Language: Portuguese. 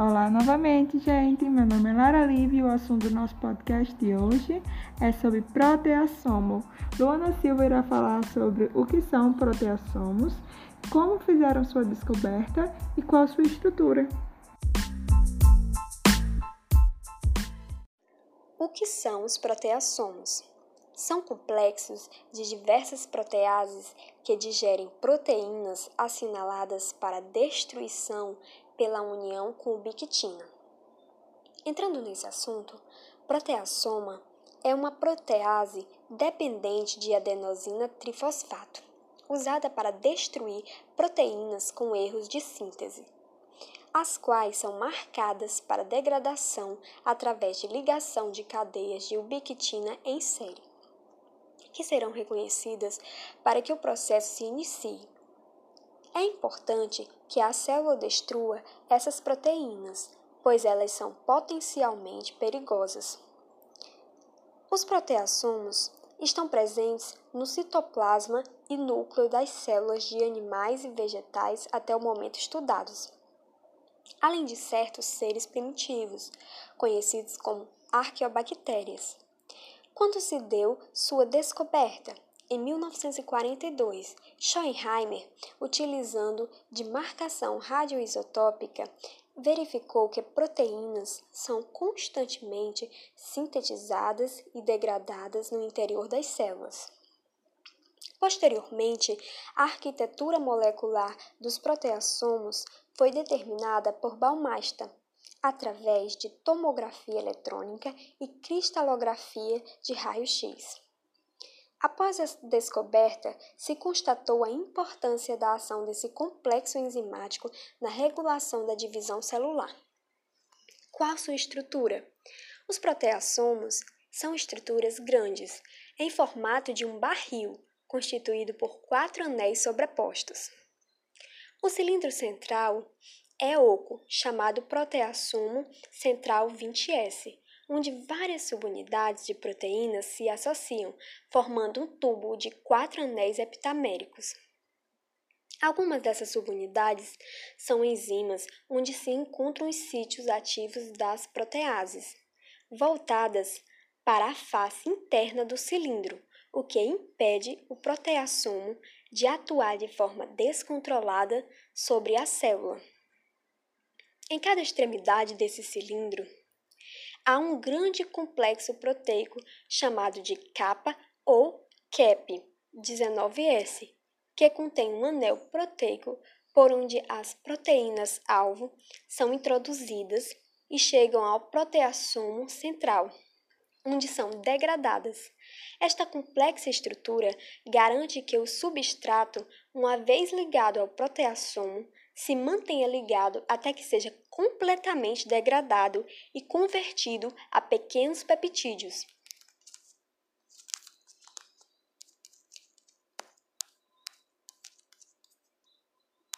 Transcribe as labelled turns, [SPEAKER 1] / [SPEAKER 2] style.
[SPEAKER 1] Olá novamente, gente. Meu nome é Lara Lívia e o assunto do nosso podcast de hoje é sobre proteassomo. Luana Silva irá falar sobre o que são proteassomos, como fizeram sua descoberta e qual sua estrutura.
[SPEAKER 2] O que são os proteassomos? São complexos de diversas proteases que digerem proteínas assinaladas para destruição pela união com ubiquitina. Entrando nesse assunto, proteassoma é uma protease dependente de adenosina trifosfato, usada para destruir proteínas com erros de síntese, as quais são marcadas para degradação através de ligação de cadeias de ubiquitina em série, que serão reconhecidas para que o processo se inicie é importante que a célula destrua essas proteínas, pois elas são potencialmente perigosas. Os proteassomos estão presentes no citoplasma e núcleo das células de animais e vegetais até o momento estudados, além de certos seres primitivos, conhecidos como arqueobactérias. Quando se deu sua descoberta, em 1942, Schottenheimer, utilizando de marcação radioisotópica, verificou que proteínas são constantemente sintetizadas e degradadas no interior das células. Posteriormente, a arquitetura molecular dos proteassomos foi determinada por Baumeister através de tomografia eletrônica e cristalografia de raio-x. Após a descoberta, se constatou a importância da ação desse complexo enzimático na regulação da divisão celular. Qual sua estrutura? Os proteassomos são estruturas grandes, em formato de um barril, constituído por quatro anéis sobrepostos. O cilindro central é oco, chamado proteassomo central 20S, onde várias subunidades de proteínas se associam, formando um tubo de quatro anéis epitaméricos. Algumas dessas subunidades são enzimas onde se encontram os sítios ativos das proteases, voltadas para a face interna do cilindro, o que impede o proteassomo de atuar de forma descontrolada sobre a célula. Em cada extremidade desse cilindro há um grande complexo proteico chamado de capa ou CAP 19S, que contém um anel proteico por onde as proteínas-alvo são introduzidas e chegam ao proteassomo central, onde são degradadas. Esta complexa estrutura garante que o substrato, uma vez ligado ao proteassomo, se mantenha ligado até que seja completamente degradado e convertido a pequenos peptídeos,